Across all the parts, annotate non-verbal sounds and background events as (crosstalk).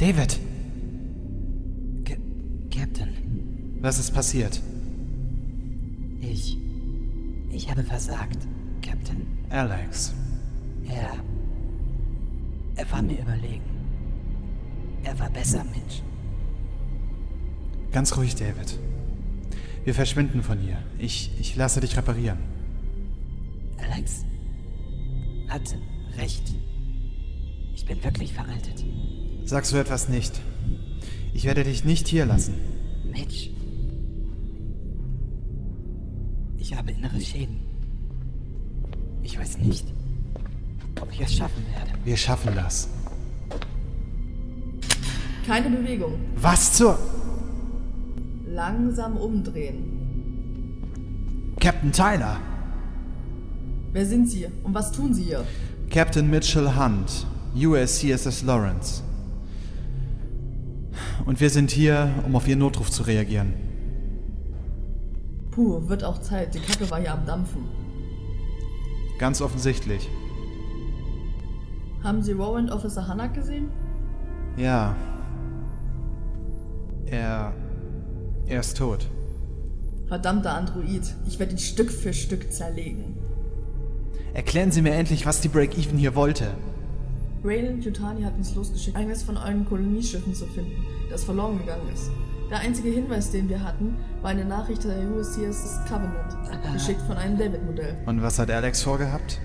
David! Ca Captain, Was ist passiert? ich. Ich habe versagt, Captain. Alex. Er. Er war mir überlegen. Er war besser, Mitch. Ganz ruhig, David. Wir verschwinden von hier. Ich, ich lasse dich reparieren. Alex hat recht. Ich bin wirklich veraltet. Sag so etwas nicht. Ich werde dich nicht hier lassen. Mitch. Ich habe innere Schäden. Ich weiß nicht, ob ich es schaffen werde. Wir schaffen das. Keine Bewegung. Was zur... Langsam umdrehen. Captain Tyler! Wer sind Sie und was tun Sie hier? Captain Mitchell Hunt, USCSS Lawrence. Und wir sind hier, um auf Ihren Notruf zu reagieren. Puh, wird auch Zeit. Die Kacke war hier am Dampfen. Ganz offensichtlich. Haben Sie Warrant Officer Hannak gesehen? Ja. Er... Er ist tot. Verdammter Android. Ich werde ihn Stück für Stück zerlegen. Erklären Sie mir endlich, was die Break-Even hier wollte. Raylan Yutani hat uns losgeschickt, eines von euren Kolonieschiffen zu finden, das verloren gegangen ist. Der einzige Hinweis, den wir hatten, war eine Nachricht der USCS Covenant, (laughs) geschickt von einem David-Modell. Und was hat Alex vorgehabt?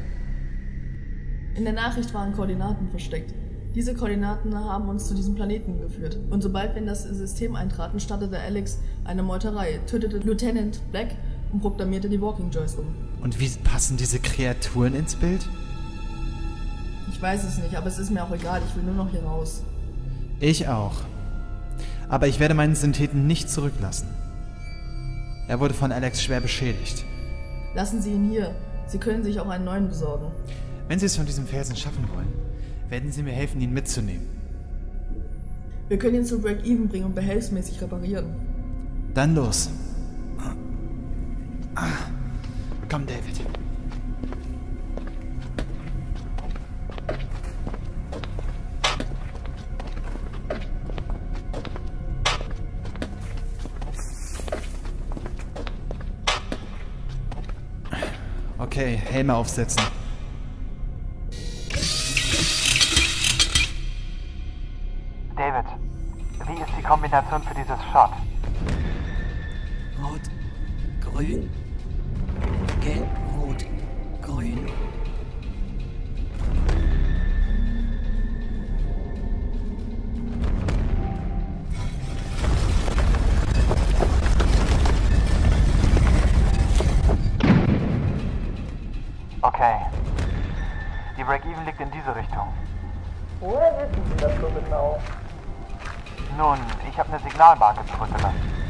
In der Nachricht waren Koordinaten versteckt. Diese Koordinaten haben uns zu diesem Planeten geführt. Und sobald wir in das System eintraten, startete Alex eine Meuterei, tötete Lieutenant Black und programmierte die Walking Joys um. Und wie passen diese Kreaturen ins Bild? Ich weiß es nicht, aber es ist mir auch egal, ich will nur noch hier raus. Ich auch. Aber ich werde meinen Syntheten nicht zurücklassen. Er wurde von Alex schwer beschädigt. Lassen Sie ihn hier. Sie können sich auch einen neuen besorgen. Wenn Sie es von diesem Felsen schaffen wollen, werden Sie mir helfen, ihn mitzunehmen. Wir können ihn zu Break-Even bringen und behelfsmäßig reparieren. Dann los. Ah. Komm, David. Okay, Helme aufsetzen. David, wie ist die Kombination für dieses Shot? Rot, grün, gelb, rot, grün. Okay. Die Break-Even liegt in diese Richtung. Woher wissen Sie das so genau? Nun, ich habe eine Signalmarke zurückgelassen.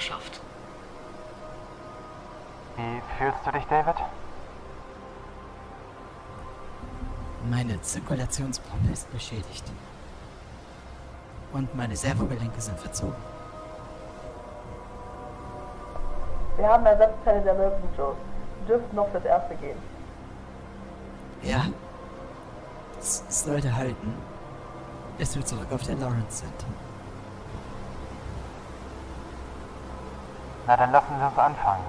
Geschafft. Wie fühlst du dich, David? Meine Zirkulationspumpe ist beschädigt. Und meine Servogelenke sind verzogen. Wir haben Ersatzteile der American Joes. Sie dürften noch fürs Erste gehen. Ja. Es es sollte halten, bis wir zurück auf der Lawrence sind. Na, dann lassen Sie uns anfangen.